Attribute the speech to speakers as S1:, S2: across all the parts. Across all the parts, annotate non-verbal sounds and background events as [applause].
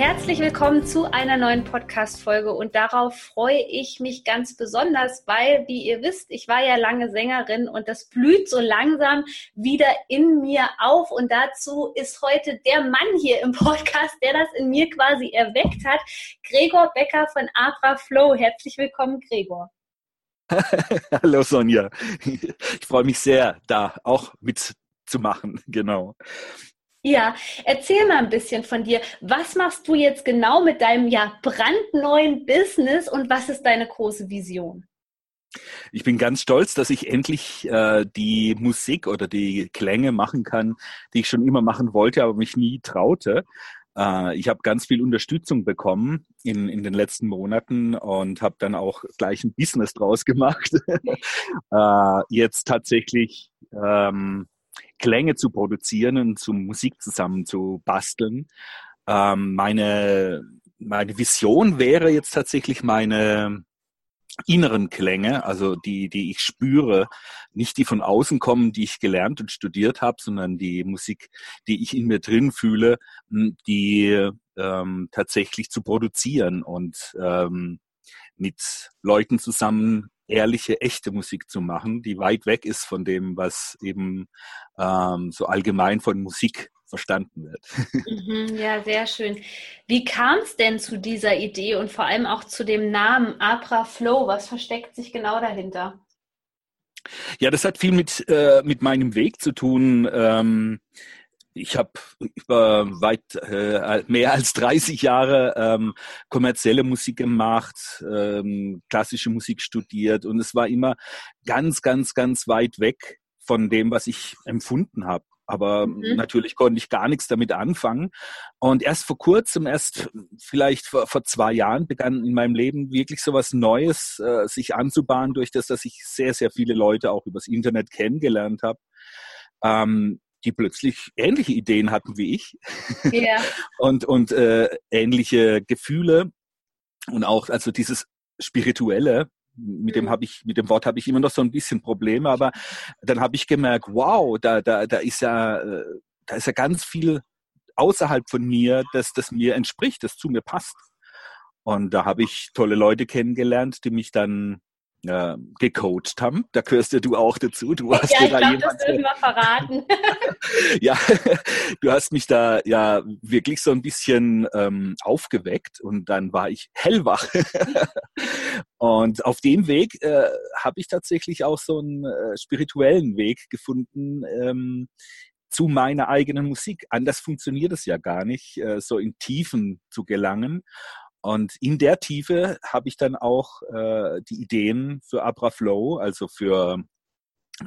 S1: Herzlich willkommen zu einer neuen Podcast-Folge und darauf freue ich mich ganz besonders, weil, wie ihr wisst, ich war ja lange Sängerin und das blüht so langsam wieder in mir auf und dazu ist heute der Mann hier im Podcast, der das in mir quasi erweckt hat, Gregor Becker von Abra Flow. Herzlich willkommen, Gregor. [laughs]
S2: Hallo Sonja. Ich freue mich sehr, da auch mitzumachen, genau.
S1: Ja, erzähl mal ein bisschen von dir. Was machst du jetzt genau mit deinem ja brandneuen Business und was ist deine große Vision?
S2: Ich bin ganz stolz, dass ich endlich äh, die Musik oder die Klänge machen kann, die ich schon immer machen wollte, aber mich nie traute. Äh, ich habe ganz viel Unterstützung bekommen in, in den letzten Monaten und habe dann auch gleich ein Business draus gemacht. [laughs] äh, jetzt tatsächlich ähm, Klänge zu produzieren und zu Musik zusammen zu basteln. Ähm, meine, meine Vision wäre jetzt tatsächlich meine inneren Klänge, also die, die ich spüre, nicht die von außen kommen, die ich gelernt und studiert habe, sondern die Musik, die ich in mir drin fühle, die ähm, tatsächlich zu produzieren und ähm, mit Leuten zusammen ehrliche, echte Musik zu machen, die weit weg ist von dem, was eben ähm, so allgemein von Musik verstanden wird. [laughs]
S1: Mhm, ja, sehr schön. Wie kam es denn zu dieser Idee und vor allem auch zu dem Namen Abra Flow? Was versteckt sich genau dahinter?
S2: Ja, das hat viel mit, äh, mit meinem Weg zu tun. Ähm, ich habe über weit äh, mehr als 30 Jahre ähm, kommerzielle Musik gemacht, ähm, klassische Musik studiert und es war immer ganz, ganz, ganz weit weg von dem, was ich empfunden habe. Aber mhm. natürlich konnte ich gar nichts damit anfangen. Und erst vor kurzem, erst vielleicht vor, vor zwei Jahren, begann in meinem Leben wirklich so was Neues äh, sich anzubahnen, durch das, dass ich sehr, sehr viele Leute auch übers Internet kennengelernt habe. Ähm, die plötzlich ähnliche Ideen hatten wie ich ja. [laughs] und, und äh, ähnliche Gefühle und auch also dieses spirituelle mit dem mhm. habe ich mit dem Wort habe ich immer noch so ein bisschen Probleme aber dann habe ich gemerkt wow da da da ist ja äh, da ist ja ganz viel außerhalb von mir dass das mir entspricht das zu mir passt und da habe ich tolle Leute kennengelernt die mich dann äh, gecoacht haben. Da gehörst ja du auch dazu. Du hast
S1: ja, ich glaube, das dürfen wir verraten. [laughs]
S2: ja, du hast mich da ja wirklich so ein bisschen ähm, aufgeweckt und dann war ich hellwach. [laughs] und auf dem Weg äh, habe ich tatsächlich auch so einen äh, spirituellen Weg gefunden. Ähm, zu meiner eigenen Musik. Anders funktioniert es ja gar nicht, äh, so in Tiefen zu gelangen. Und in der Tiefe habe ich dann auch äh, die Ideen für Abraflow, also für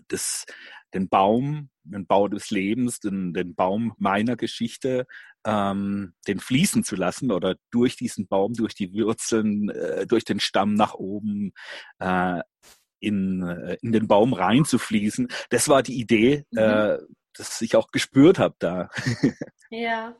S2: das, den Baum, den Bau des Lebens, den, den Baum meiner Geschichte, ähm, den fließen zu lassen oder durch diesen Baum, durch die Wurzeln, äh, durch den Stamm nach oben äh, in, äh, in den Baum reinzufließen. Das war die Idee, mhm. äh, dass ich auch gespürt habe da. [laughs]
S1: Ja.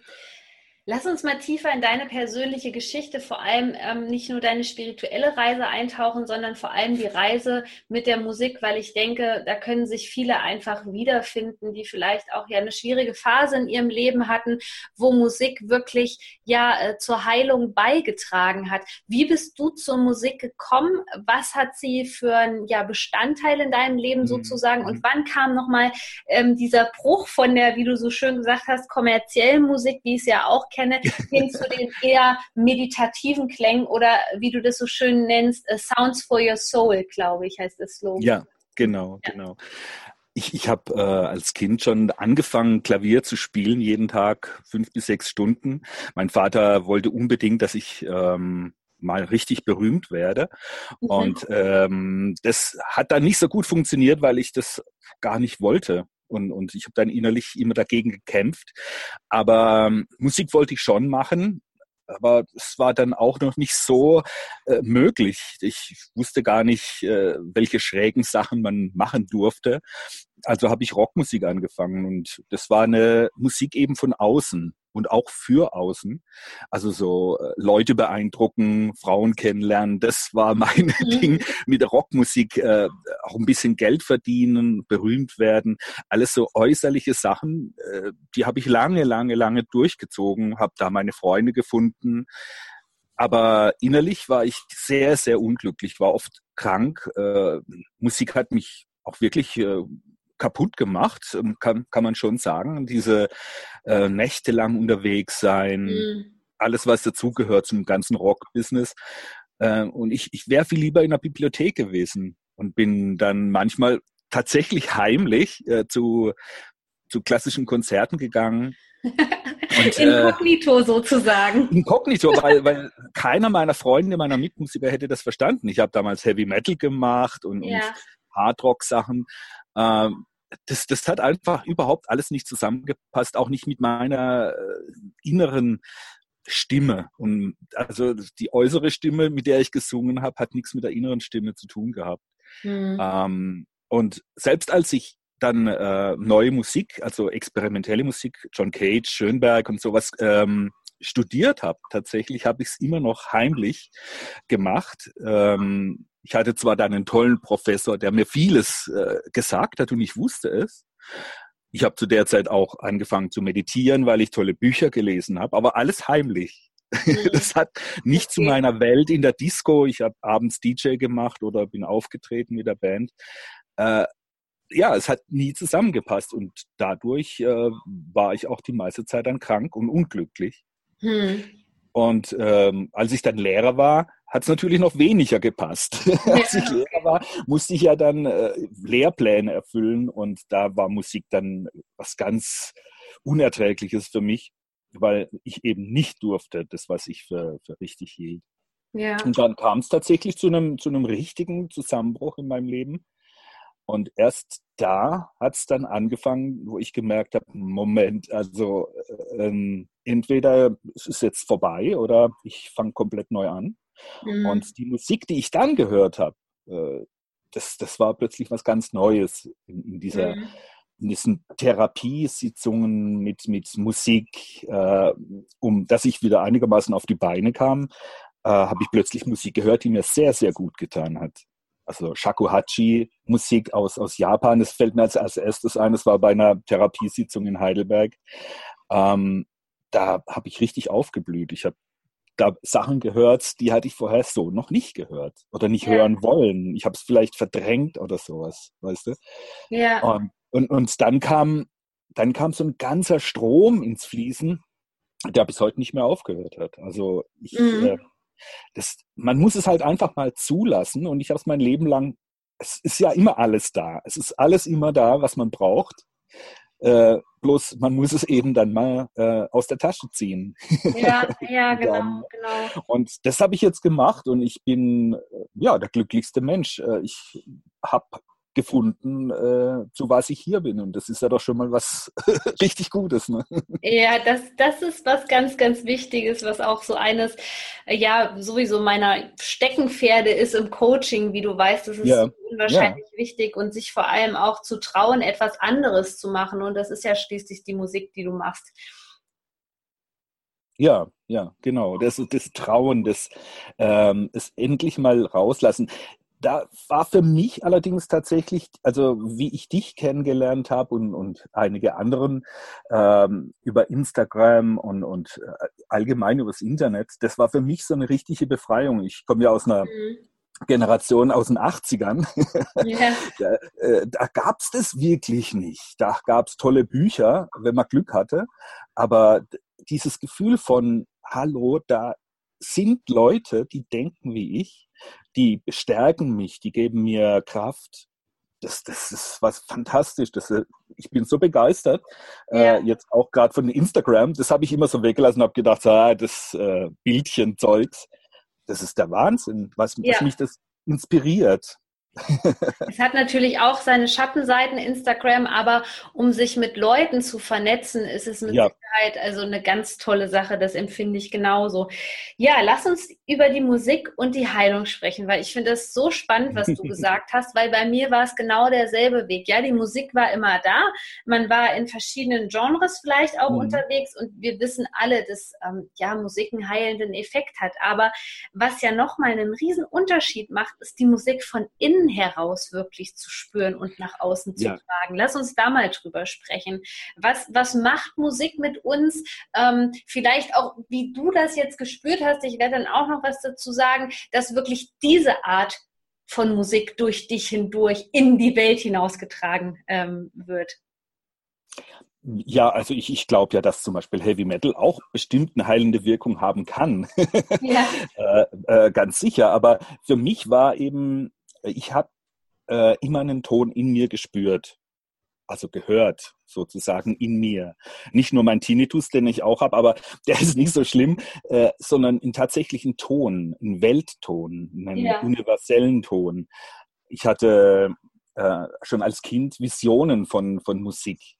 S1: Lass uns mal tiefer in deine persönliche Geschichte, vor allem ähm, nicht nur deine spirituelle Reise eintauchen, sondern vor allem die Reise mit der Musik, weil ich denke, da können sich viele einfach wiederfinden, die vielleicht auch ja eine schwierige Phase in ihrem Leben hatten, wo Musik wirklich ja äh, zur Heilung beigetragen hat. Wie bist du zur Musik gekommen? Was hat sie für ein ja, Bestandteil in deinem Leben mhm. sozusagen? Und wann kam nochmal ähm, dieser Bruch von der, wie du so schön gesagt hast, kommerziellen Musik, wie es ja auch kenne, hin zu den eher meditativen Klängen oder wie du das so schön nennst, uh, Sounds for Your Soul, glaube ich, heißt das Slogan.
S2: Ja, genau, ja. genau. Ich, ich habe äh, als Kind schon angefangen, Klavier zu spielen, jeden Tag fünf bis sechs Stunden. Mein Vater wollte unbedingt, dass ich ähm, mal richtig berühmt werde. Mhm. Und ähm, das hat dann nicht so gut funktioniert, weil ich das gar nicht wollte. Und, und ich habe dann innerlich immer dagegen gekämpft. Aber ähm, Musik wollte ich schon machen. aber es war dann auch noch nicht so äh, möglich. Ich wusste gar nicht, äh, welche schrägen Sachen man machen durfte. Also habe ich Rockmusik angefangen und das war eine Musik eben von außen und auch für außen. Also so äh, Leute beeindrucken, Frauen kennenlernen, das war [laughs] mein mhm. Ding mit der Rockmusik. Äh, auch ein bisschen Geld verdienen, berühmt werden, alles so äußerliche Sachen, äh, die habe ich lange, lange, lange durchgezogen, habe da meine Freunde gefunden. Aber innerlich war ich sehr, sehr unglücklich, war oft krank. Äh, Musik hat mich auch wirklich äh, kaputt gemacht, ähm, kann, kann man schon sagen. Diese äh, nächtelang unterwegs sein, mhm. alles, was dazugehört zum ganzen Rock-Business. Äh, und ich, ich wäre viel lieber in der Bibliothek gewesen und bin dann manchmal tatsächlich heimlich äh, zu, zu klassischen Konzerten gegangen. [laughs]
S1: Und, äh, inkognito äh, sozusagen.
S2: Inkognito, [laughs] weil, weil keiner meiner Freunde, meiner Mitmusiker hätte das verstanden. Ich habe damals Heavy Metal gemacht und, ja. und Hardrock-Sachen. Ähm, das, das hat einfach überhaupt alles nicht zusammengepasst, auch nicht mit meiner äh, inneren Stimme. Und also die äußere Stimme, mit der ich gesungen habe, hat nichts mit der inneren Stimme zu tun gehabt. Mhm. Ähm, und selbst als ich dann äh, neue Musik, also experimentelle Musik, John Cage, Schönberg und sowas ähm, studiert habe, tatsächlich habe ich es immer noch heimlich gemacht. Ähm, ich hatte zwar dann einen tollen Professor, der mir vieles äh, gesagt hat und ich wusste es. Ich habe zu der Zeit auch angefangen zu meditieren, weil ich tolle Bücher gelesen habe, aber alles heimlich. Mhm. [laughs] Das hat nicht okay. zu meiner Welt in der Disco. Ich habe abends DJ gemacht oder bin aufgetreten mit der Band. Äh, ja, es hat nie zusammengepasst und dadurch äh, war ich auch die meiste Zeit dann krank und unglücklich. Hm. Und ähm, als ich dann Lehrer war, hat es natürlich noch weniger gepasst. Ja. [laughs] Als ich Lehrer war, musste ich ja dann äh, Lehrpläne erfüllen und da war Musik dann was ganz Unerträgliches für mich, weil ich eben nicht durfte, das, was ich für, für richtig hielt. Ja. Und dann kam es tatsächlich zu einem, zu einem richtigen Zusammenbruch in meinem Leben. Und erst da hat es dann angefangen, wo ich gemerkt habe, Moment, also äh, ähm, entweder es ist jetzt vorbei oder ich fange komplett neu an. Mhm. Und die Musik, die ich dann gehört habe, äh, das, das war plötzlich was ganz Neues in, in dieser, mhm. in diesen Therapiesitzungen mit, mit Musik, äh, um dass ich wieder einigermaßen auf die Beine kam, äh, habe ich plötzlich Musik gehört, die mir sehr, sehr gut getan hat. Also Shakuhachi Musik aus, aus Japan, das fällt mir als, als erstes ein, das war bei einer Therapiesitzung in Heidelberg. Ähm, da habe ich richtig aufgeblüht. Ich habe da Sachen gehört, die hatte ich vorher so noch nicht gehört oder nicht ja. hören wollen. Ich habe es vielleicht verdrängt oder sowas, weißt du? Ja. Und, und, und dann kam dann kam so ein ganzer Strom ins Fließen, der bis heute nicht mehr aufgehört hat. Also ich, mhm. äh, das, man muss es halt einfach mal zulassen und ich habe es mein Leben lang, es ist ja immer alles da. Es ist alles immer da, was man braucht. Äh, bloß man muss es eben dann mal äh, aus der Tasche ziehen.
S1: Ja, ja, [laughs] genau, dann, genau.
S2: Und das habe ich jetzt gemacht und ich bin äh, ja der glücklichste Mensch. Äh, ich habe gefunden, äh, zu was ich hier bin. Und das ist ja doch schon mal was [laughs] richtig Gutes. Ne?
S1: Ja, das, das ist was ganz, ganz Wichtiges, was auch so eines, äh, ja, sowieso meiner Steckenpferde ist im Coaching, wie du weißt. Das ist ja. unwahrscheinlich ja. wichtig und sich vor allem auch zu trauen, etwas anderes zu machen. Und das ist ja schließlich die Musik, die du machst.
S2: Ja, ja, genau. Das, das Trauen, das ähm, es endlich mal rauslassen da war für mich allerdings tatsächlich, also wie ich dich kennengelernt habe und, und einige anderen ähm, über Instagram und, und äh, allgemein übers Internet, das war für mich so eine richtige Befreiung. Ich komme ja aus einer mhm. Generation aus den 80ern. Yeah. [laughs] da, äh, da gab es das wirklich nicht. Da gab es tolle Bücher, wenn man Glück hatte. Aber dieses Gefühl von, hallo, da sind Leute, die denken wie ich, die bestärken mich, die geben mir Kraft. Das, das ist was fantastisch. Das, äh, ich bin so begeistert. Äh, ja. Äh, jetzt auch gerade von Instagram. Das habe ich immer so weggelassen und habe gedacht, ah, das äh, Bildchen-Zeugs, das ist der Wahnsinn, was, ja. was mich das inspiriert. [laughs]
S1: es hat natürlich auch seine Schattenseiten, Instagram, aber um sich mit Leuten zu vernetzen, ist es mit ja. Sicherheit also eine ganz tolle Sache. Das empfinde ich genauso. Ja, lass uns über die Musik und die Heilung sprechen, weil ich finde das so spannend, was du [laughs] gesagt hast, weil bei mir war es genau derselbe Weg. Ja, die Musik war immer da. Man war in verschiedenen Genres vielleicht auch mhm. unterwegs und wir wissen alle, dass ähm, ja Musik einen heilenden Effekt hat. Aber was ja nochmal einen riesen Unterschied macht, ist die Musik von innen innen heraus wirklich zu spüren und nach außen zu ja. tragen. Lass uns da mal drüber sprechen. Was, was macht Musik mit uns? Ähm, vielleicht auch, wie du das jetzt gespürt hast, ich werde dann auch noch was dazu sagen, dass wirklich diese Art von Musik durch dich hindurch in die Welt hinausgetragen ähm, wird.
S2: Ja, also ich, ich glaube ja, dass zum Beispiel Heavy Metal auch bestimmt eine heilende Wirkung haben kann. [laughs] Ja. äh, äh, ganz sicher. Aber für mich war eben ich habe äh, immer einen Ton in mir gespürt, also gehört sozusagen in mir. Nicht nur mein Tinnitus, den ich auch habe, aber [laughs] der ist nicht so schlimm, äh, sondern in tatsächlichen Ton, einen Weltton, einen ja. universellen Ton. Ich hatte äh, schon als Kind Visionen von, von Musik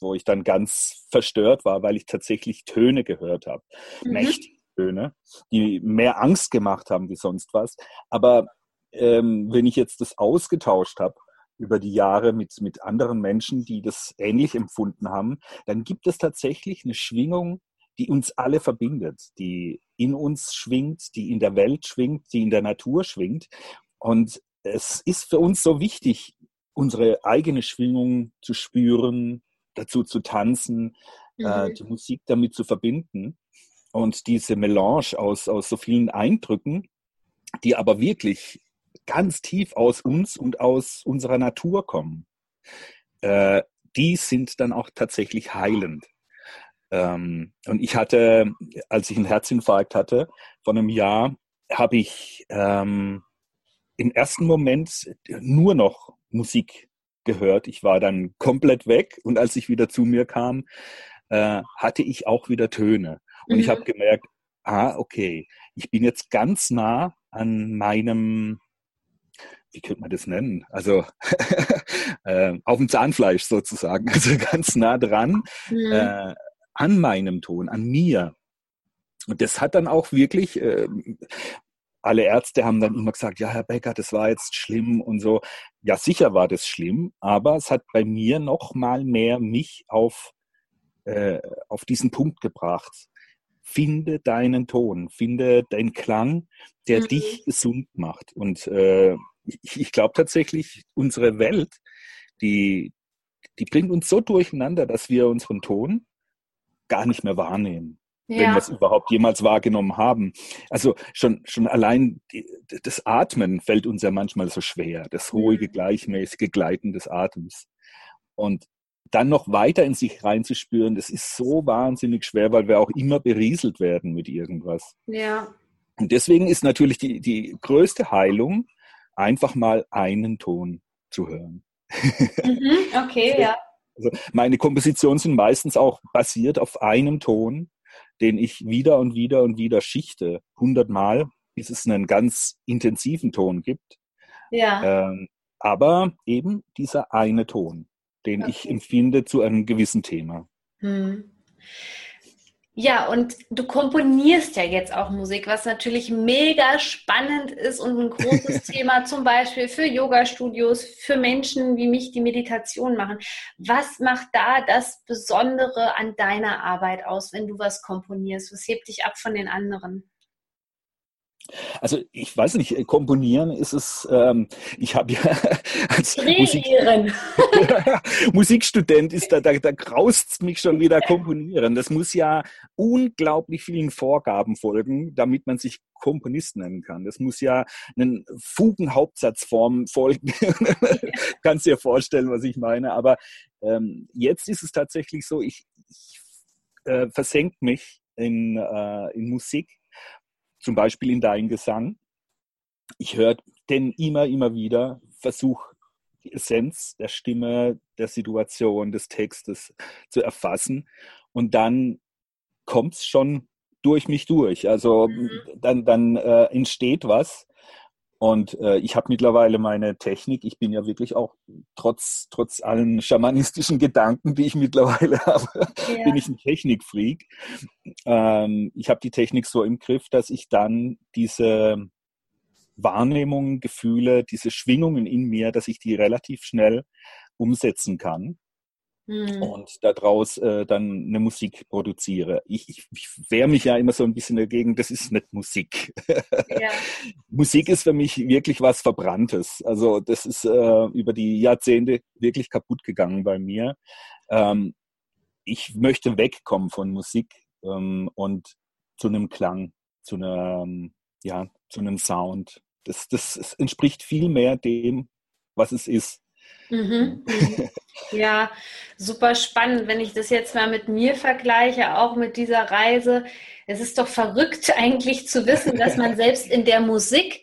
S2: wo ich dann ganz verstört war, weil ich tatsächlich Töne gehört habe. Mhm. Mächtige Töne, die mehr Angst gemacht haben wie sonst was. Aber ähm, wenn ich jetzt das ausgetauscht habe über die Jahre mit, mit anderen Menschen, die das ähnlich empfunden haben, dann gibt es tatsächlich eine Schwingung, die uns alle verbindet, die in uns schwingt, die in der Welt schwingt, die in der Natur schwingt. Und es ist für uns so wichtig, unsere eigene Schwingung zu spüren, dazu zu tanzen, äh, mhm. äh, die Musik damit zu verbinden. Und diese Melange aus, aus so vielen Eindrücken, die aber wirklich ganz tief aus uns und aus unserer Natur kommen, äh, die sind dann auch tatsächlich heilend. Ähm, und ich hatte, als ich einen Herzinfarkt hatte, vor einem Jahr, habe ich ähm, im ersten Moment nur noch Musik gehört. Ich war dann komplett weg und als ich wieder zu mir kam, äh, hatte ich auch wieder Töne. Und mhm. ich habe gemerkt, ah, okay, ich bin jetzt ganz nah an meinem wie könnte man das nennen? Also [laughs] äh, auf dem Zahnfleisch sozusagen, [laughs] also ganz nah dran mhm. äh, an meinem Ton, an mir. Und das hat dann auch wirklich, äh, alle Ärzte haben dann immer gesagt, ja, Herr Becker, das war jetzt schlimm und so. Ja, sicher war das schlimm, aber es hat bei mir noch mal mehr mich auf, äh, auf diesen Punkt gebracht. Finde deinen Ton, finde deinen Klang, der mhm. dich gesund macht. Und äh, ich glaube tatsächlich, unsere Welt, die, die bringt uns so durcheinander, dass wir unseren Ton gar nicht mehr wahrnehmen. Ja. Wenn wir es überhaupt jemals wahrgenommen haben. Also schon, schon allein die, das Atmen fällt uns ja manchmal so schwer, das ruhige, mhm. gleichmäßige Gleiten des Atems. Und dann noch weiter in sich reinzuspüren, das ist so wahnsinnig schwer, weil wir auch immer berieselt werden mit irgendwas.
S1: Ja.
S2: Und deswegen ist natürlich die, die größte Heilung, einfach mal einen Ton zu hören. [laughs]
S1: Mhm, okay, ja.
S2: Also meine Kompositionen sind meistens auch basiert auf einem Ton, den ich wieder und wieder und wieder schichte, hundertmal, bis es einen ganz intensiven Ton gibt.
S1: Ja.
S2: Ähm, aber eben dieser eine Ton, den okay. ich empfinde zu einem gewissen Thema. Hm.
S1: Ja, und du komponierst ja jetzt auch Musik, was natürlich mega spannend ist und ein großes [laughs] Thema zum Beispiel für Yoga-Studios, für Menschen wie mich, die Meditation machen. Was macht da das Besondere an deiner Arbeit aus, wenn du was komponierst? Was hebt dich ab von den anderen?
S2: Also ich weiß nicht, äh, komponieren ist es, ähm, ich habe ja [laughs] als Musik, [laughs] Musikstudent ist da, da, da graust mich schon wieder komponieren. Das muss ja unglaublich vielen Vorgaben folgen, damit man sich Komponist nennen kann. Das muss ja einen Fugenhauptsatzform folgen. [laughs] Kannst dir vorstellen, was ich meine. Aber ähm, jetzt ist es tatsächlich so, ich, ich äh, versenke mich in, äh, in Musik zum Beispiel in deinem Gesang. Ich höre den immer, immer wieder, versuche die Essenz der Stimme, der Situation, des Textes zu erfassen und dann kommt es schon durch mich durch. Also mhm. dann, dann äh, entsteht was Und äh, ich habe mittlerweile meine Technik. Ich bin ja wirklich auch trotz trotz allen schamanistischen [laughs] Gedanken, die ich mittlerweile [laughs] habe, ja. bin ich ein Technikfreak. Ähm, ich habe die Technik so im Griff, dass ich dann diese Wahrnehmungen, Gefühle, diese Schwingungen in mir, dass ich die relativ schnell umsetzen kann mhm. und daraus äh, dann eine Musik produziere. Ich, ich, ich wehre mich ja immer so ein bisschen dagegen, das ist nicht Musik. Ja. [laughs] Musik ist für mich wirklich was Verbranntes. Also das ist äh, über die Jahrzehnte wirklich kaputt gegangen bei mir. Ähm, ich möchte wegkommen von Musik ähm, und zu einem Klang, zu einem, ja, zu einem Sound. Das, das entspricht viel mehr dem, was es ist.
S1: Mhm. [laughs] Ja, super spannend, wenn ich das jetzt mal mit mir vergleiche, auch mit dieser Reise. Es ist doch verrückt [laughs] eigentlich zu wissen, dass man [laughs] selbst in der Musik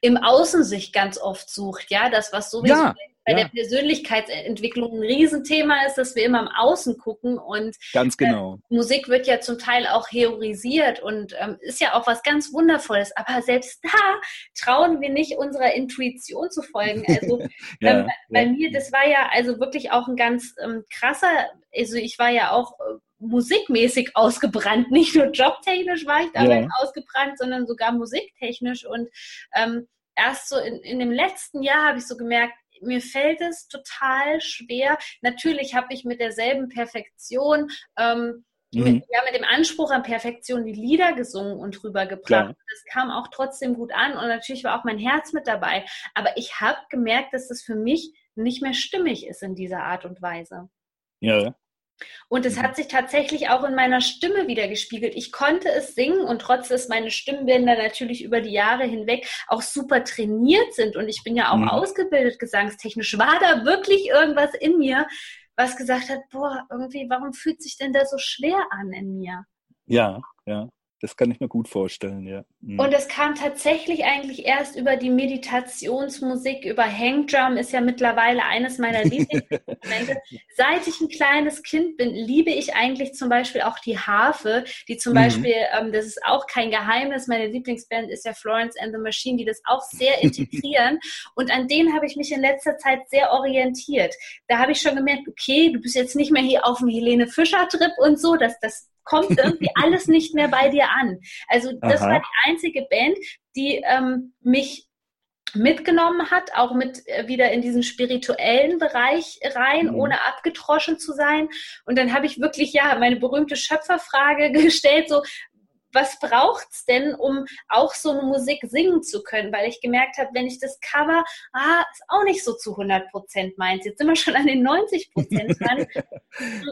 S1: im Außen sich ganz oft sucht, ja, das was sowieso ja bei ja. der Persönlichkeitsentwicklung ein Riesenthema ist, dass wir immer im Außen gucken und
S2: ganz äh, genau.
S1: Äh, Musik wird ja zum Teil auch heorisiert und ähm, ist ja auch was ganz Wundervolles. Aber selbst da trauen wir nicht unserer Intuition zu folgen. Also [laughs] ja, ähm, bei ja. mir, das war ja also wirklich auch ein ganz ähm, krasser, also ich war ja auch äh, musikmäßig ausgebrannt. [laughs] Nicht nur jobtechnisch war ich damit ja. ausgebrannt, sondern sogar musiktechnisch. Und ähm, erst so in, in dem letzten Jahr habe ich so gemerkt, mir fällt es total schwer. Natürlich habe ich mit derselben Perfektion, ähm, mhm. mit, ja, mit dem Anspruch an Perfektion die Lieder gesungen und rübergebracht. Das kam auch trotzdem gut an und natürlich war auch mein Herz mit dabei. Aber ich habe gemerkt, dass das für mich nicht mehr stimmig ist in dieser Art und Weise.
S2: Ja,
S1: und es mhm. hat sich tatsächlich auch in meiner Stimme wieder gespiegelt. Ich konnte es singen und trotz dass meine Stimmbänder natürlich über die Jahre hinweg auch super trainiert sind und ich bin ja auch mhm. ausgebildet gesangstechnisch, war da wirklich irgendwas in mir, was gesagt hat, boah, irgendwie, warum fühlt sich denn da so schwer an in mir?
S2: Ja, ja. Das kann ich mir gut vorstellen, ja.
S1: Mhm. Und es kam tatsächlich eigentlich erst über die Meditationsmusik, über Hangdrum ist ja mittlerweile eines meiner [laughs] Lieblingsinstrumente. Seit ich ein kleines Kind bin, liebe ich eigentlich zum Beispiel auch die Harfe, die zum mhm. Beispiel, ähm, das ist auch kein Geheimnis, meine Lieblingsband ist ja Florence and the Machine, die das auch sehr [laughs] integrieren. und an denen habe ich mich in letzter Zeit sehr orientiert. Da habe ich schon gemerkt, okay, du bist jetzt nicht mehr hier auf dem Helene Fischer-Trip und so, dass das kommt irgendwie alles nicht mehr bei dir an. Also das Aha. war die einzige Band, die ähm, mich mitgenommen hat, auch mit äh, wieder in diesen spirituellen Bereich rein, mhm. ohne abgetroschen zu sein. Und dann habe ich wirklich ja meine berühmte Schöpferfrage [laughs] gestellt, so was braucht's denn, um auch so eine Musik singen zu können? Weil ich gemerkt habe, wenn ich das Cover, ah, ist auch nicht so zu 100 Prozent meins. Jetzt sind wir schon an den 90 Prozent [laughs] dran.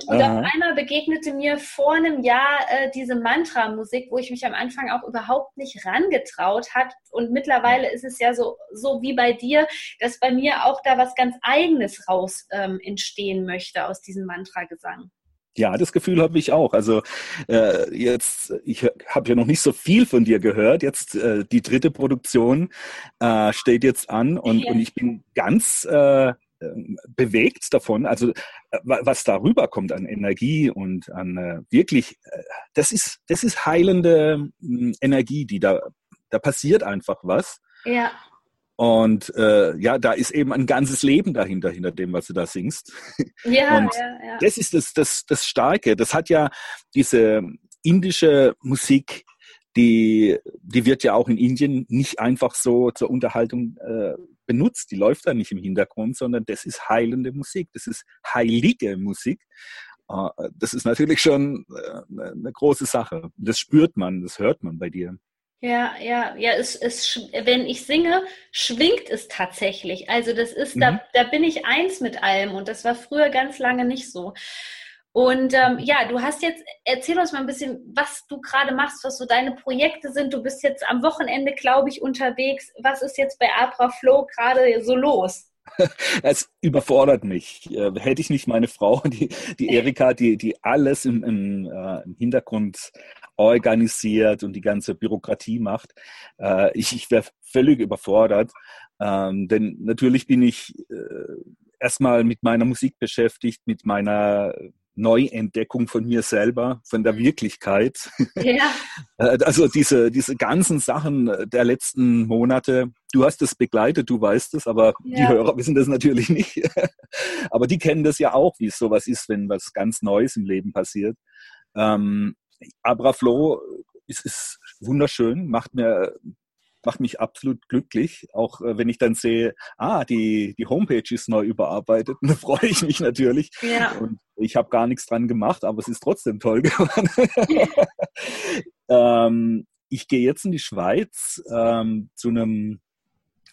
S1: Und auf einmal begegnete mir vor einem Jahr äh, diese Mantra-Musik, wo ich mich am Anfang auch überhaupt nicht rangetraut hat. Und mittlerweile ist es ja so, so wie bei dir, dass bei mir auch da was ganz Eigenes raus ähm, entstehen möchte aus diesem Mantra-Gesang.
S2: Ja, das Gefühl habe ich auch. Also äh, jetzt, ich habe ja noch nicht so viel von dir gehört. Jetzt äh, die dritte Produktion äh, steht jetzt an und, ja. und ich bin ganz äh, bewegt davon. Also äh, was darüber kommt an Energie und an äh, wirklich, äh, das ist das ist heilende äh, Energie, die da da passiert einfach was.
S1: Ja.
S2: Und äh, ja, da ist eben ein ganzes Leben dahinter, hinter dem, was du da singst. [laughs]
S1: Ja,
S2: und
S1: ja, ja.
S2: das ist das, das, das Starke. Das hat ja diese indische Musik, die, die wird ja auch in Indien nicht einfach so zur Unterhaltung äh, benutzt. Die läuft da nicht im Hintergrund, sondern das ist heilende Musik. Das ist heilige Musik. Äh, das ist natürlich schon äh, eine große Sache. Das spürt man, das hört man bei dir.
S1: Ja, ja, ja, es, es, wenn ich singe, schwingt es tatsächlich. Also das ist, mhm. da, da bin ich eins mit allem und das war früher ganz lange nicht so. Und ähm, ja, du hast jetzt, erzähl uns mal ein bisschen, was du gerade machst, was so deine Projekte sind. Du bist jetzt am Wochenende, glaube ich, unterwegs. Was ist jetzt bei Abra Flow gerade so los? [laughs]
S2: Es überfordert mich. Äh, hätte ich nicht meine Frau, die, die Erika, die, die alles im, im, äh, im Hintergrund organisiert und die ganze Bürokratie macht. Äh, ich ich wäre völlig überfordert, ähm, denn natürlich bin ich äh, erstmal mit meiner Musik beschäftigt, mit meiner Neuentdeckung von mir selber, von der Wirklichkeit. Ja. [laughs] Äh, also diese, diese ganzen Sachen der letzten Monate, Du hast das begleitet, du weißt es, aber ja. die Hörer wissen das natürlich [laughs] nicht. aber die kennen das ja auch, wie es sowas ist, wenn was ganz Neues im Leben passiert. Ähm, Abraflow ist, ist wunderschön, macht mir macht mich absolut glücklich. Auch äh, wenn ich dann sehe, ah, die, die Homepage ist neu überarbeitet, [laughs] dann freue ich mich natürlich. Ja. Und ich habe gar nichts dran gemacht, aber es ist trotzdem toll [laughs] geworden. ähm, ich gehe jetzt in die Schweiz ähm, zu einem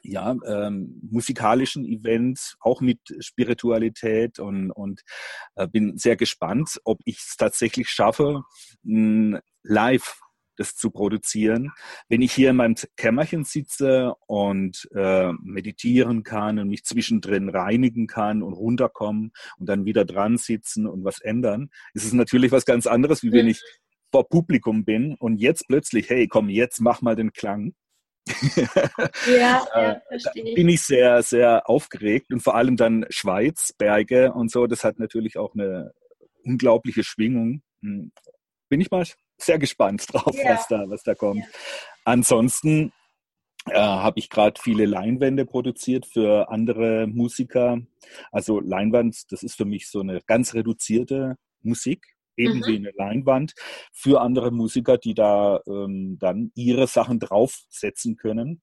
S2: ja, ähm, musikalischen Event, auch mit Spiritualität und, und äh, bin sehr gespannt, ob ich es tatsächlich schaffe, live das zu produzieren. Wenn ich hier in meinem Kämmerchen sitze und äh, meditieren kann und mich zwischendrin reinigen kann und runterkommen und dann wieder dran sitzen und was ändern, ist es natürlich was ganz anderes, wie wenn ich vor Publikum bin und jetzt plötzlich, hey, komm, jetzt mach mal den Klang. ja, ja, [laughs] äh, verstehe. bin ich sehr, sehr aufgeregt und vor allem dann Schweiz, Berge und so, das hat natürlich auch eine unglaubliche Schwingung. Hm. Bin ich mal sehr gespannt [laughs] drauf, ja. was, da, was da kommt. Ja. Ansonsten äh, habe ich gerade viele Leinwände produziert für andere Musiker. Also Leinwand, das ist für mich so eine ganz reduzierte Musik, eben mhm. wie eine Leinwand, für andere Musiker, die da ähm, dann ihre Sachen draufsetzen können.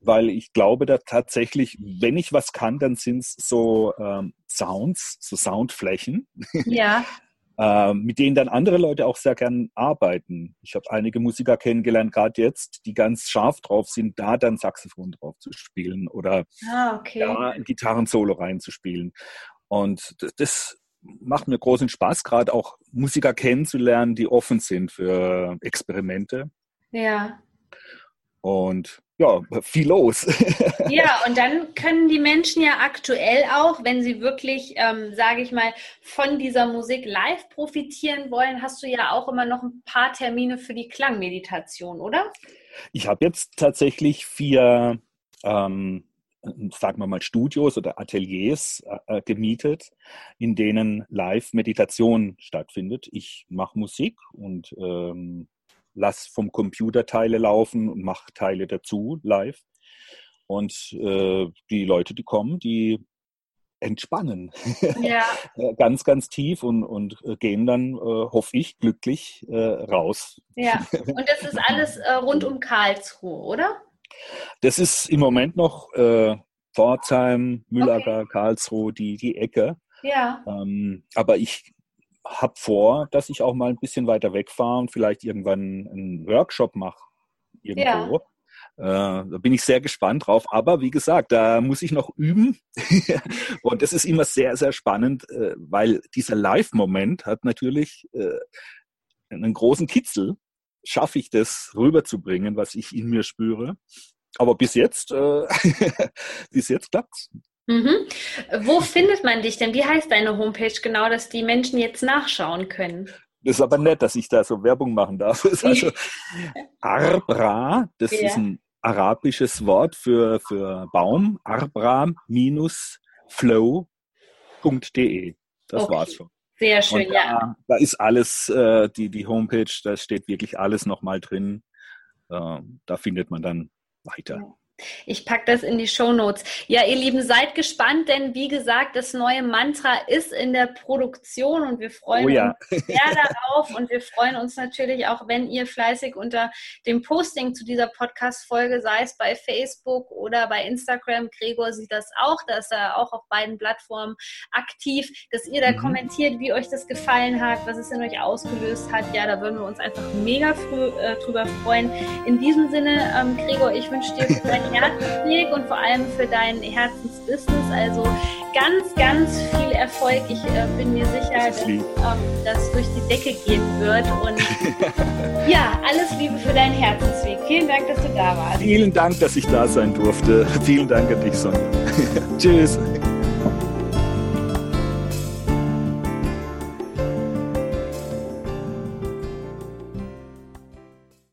S2: Weil ich glaube da tatsächlich, wenn ich was kann, dann sind es so ähm, Sounds, so Soundflächen. Ja. [laughs] äh, mit denen dann andere Leute auch sehr gern arbeiten. Ich habe einige Musiker kennengelernt, gerade jetzt, die ganz scharf drauf sind, da dann Saxophon drauf zu spielen oder ah, okay. da ein Gitarrensolo reinzuspielen. Und das, das macht mir großen Spaß, gerade auch Musiker kennenzulernen, die offen sind für Experimente. Ja. Und ja, viel los. [laughs]
S1: ja, und dann können die Menschen ja aktuell auch, wenn sie wirklich, ähm, sage ich mal, von dieser Musik live profitieren wollen, hast du ja auch immer noch ein paar Termine für die Klangmeditation, oder?
S2: Ich habe jetzt tatsächlich vier, ähm, sagen wir mal, Studios oder Ateliers äh, äh gemietet, in denen Live-Meditation stattfindet. Ich mache Musik und ähm, lass vom Computer Teile laufen und mach Teile dazu live. Und äh, die Leute, die kommen, die entspannen. [laughs] Ja. ganz, ganz tief und, und äh, gehen dann, äh, hoffe ich, glücklich äh, raus.
S1: Ja, [laughs] und das ist alles äh, rund um Karlsruhe, oder?
S2: Das ist im Moment noch äh, Pforzheim, Müllager, okay. Karlsruhe, die, die Ecke. Ja. Ähm, aber ich habe vor, dass ich auch mal ein bisschen weiter wegfahre und vielleicht irgendwann einen Workshop mache irgendwo. Ja. Äh, da bin ich sehr gespannt drauf. Aber wie gesagt, da muss ich noch üben. [laughs] und das ist immer sehr, sehr spannend, äh, weil dieser Live-Moment hat natürlich äh, einen großen Kitzel. Schaffe ich das rüberzubringen, was ich in mir spüre. Aber bis jetzt, äh, [laughs] bis jetzt klappt's.
S1: Mhm. Wo findet man dich denn? Wie heißt deine Homepage genau, dass die Menschen jetzt nachschauen können?
S2: Das ist aber nett, dass ich da so Werbung machen darf. [laughs] Das ist also [laughs] Arbra, das ja. ist ein arabisches Wort für, für Baum, arbra-flow.de. Das okay. war's schon.
S1: Sehr schön,
S2: da,
S1: ja.
S2: Da ist alles, äh, die, die Homepage, da steht wirklich alles nochmal drin. Äh, da findet man dann weiter. Ja.
S1: Ich packe das in die Show Notes. Ja, ihr Lieben, seid gespannt, denn wie gesagt, das neue Mantra ist in der Produktion und wir freuen oh ja. uns sehr darauf und wir freuen uns natürlich auch, wenn ihr fleißig unter dem Posting zu dieser Podcast-Folge, sei es bei Facebook oder bei Instagram, Gregor sieht das auch, da ist er auch auf beiden Plattformen aktiv, dass ihr da mhm. kommentiert, wie euch das gefallen hat, was es in euch ausgelöst hat. Ja, da würden wir uns einfach mega früh, äh, drüber freuen. In diesem Sinne, ähm, Gregor, ich wünsche dir für dein Herzensweg und vor allem für dein Herzensbusiness. Also ganz, ganz viel Erfolg. Ich äh, bin mir sicher, das dass ähm, das durch die Decke gehen wird. Und [laughs] ja, alles Liebe für deinen Herzensweg. Vielen Dank, dass du da warst.
S2: Vielen Dank, dass ich da sein durfte. Vielen Dank an dich, Sonja. [laughs] Tschüss.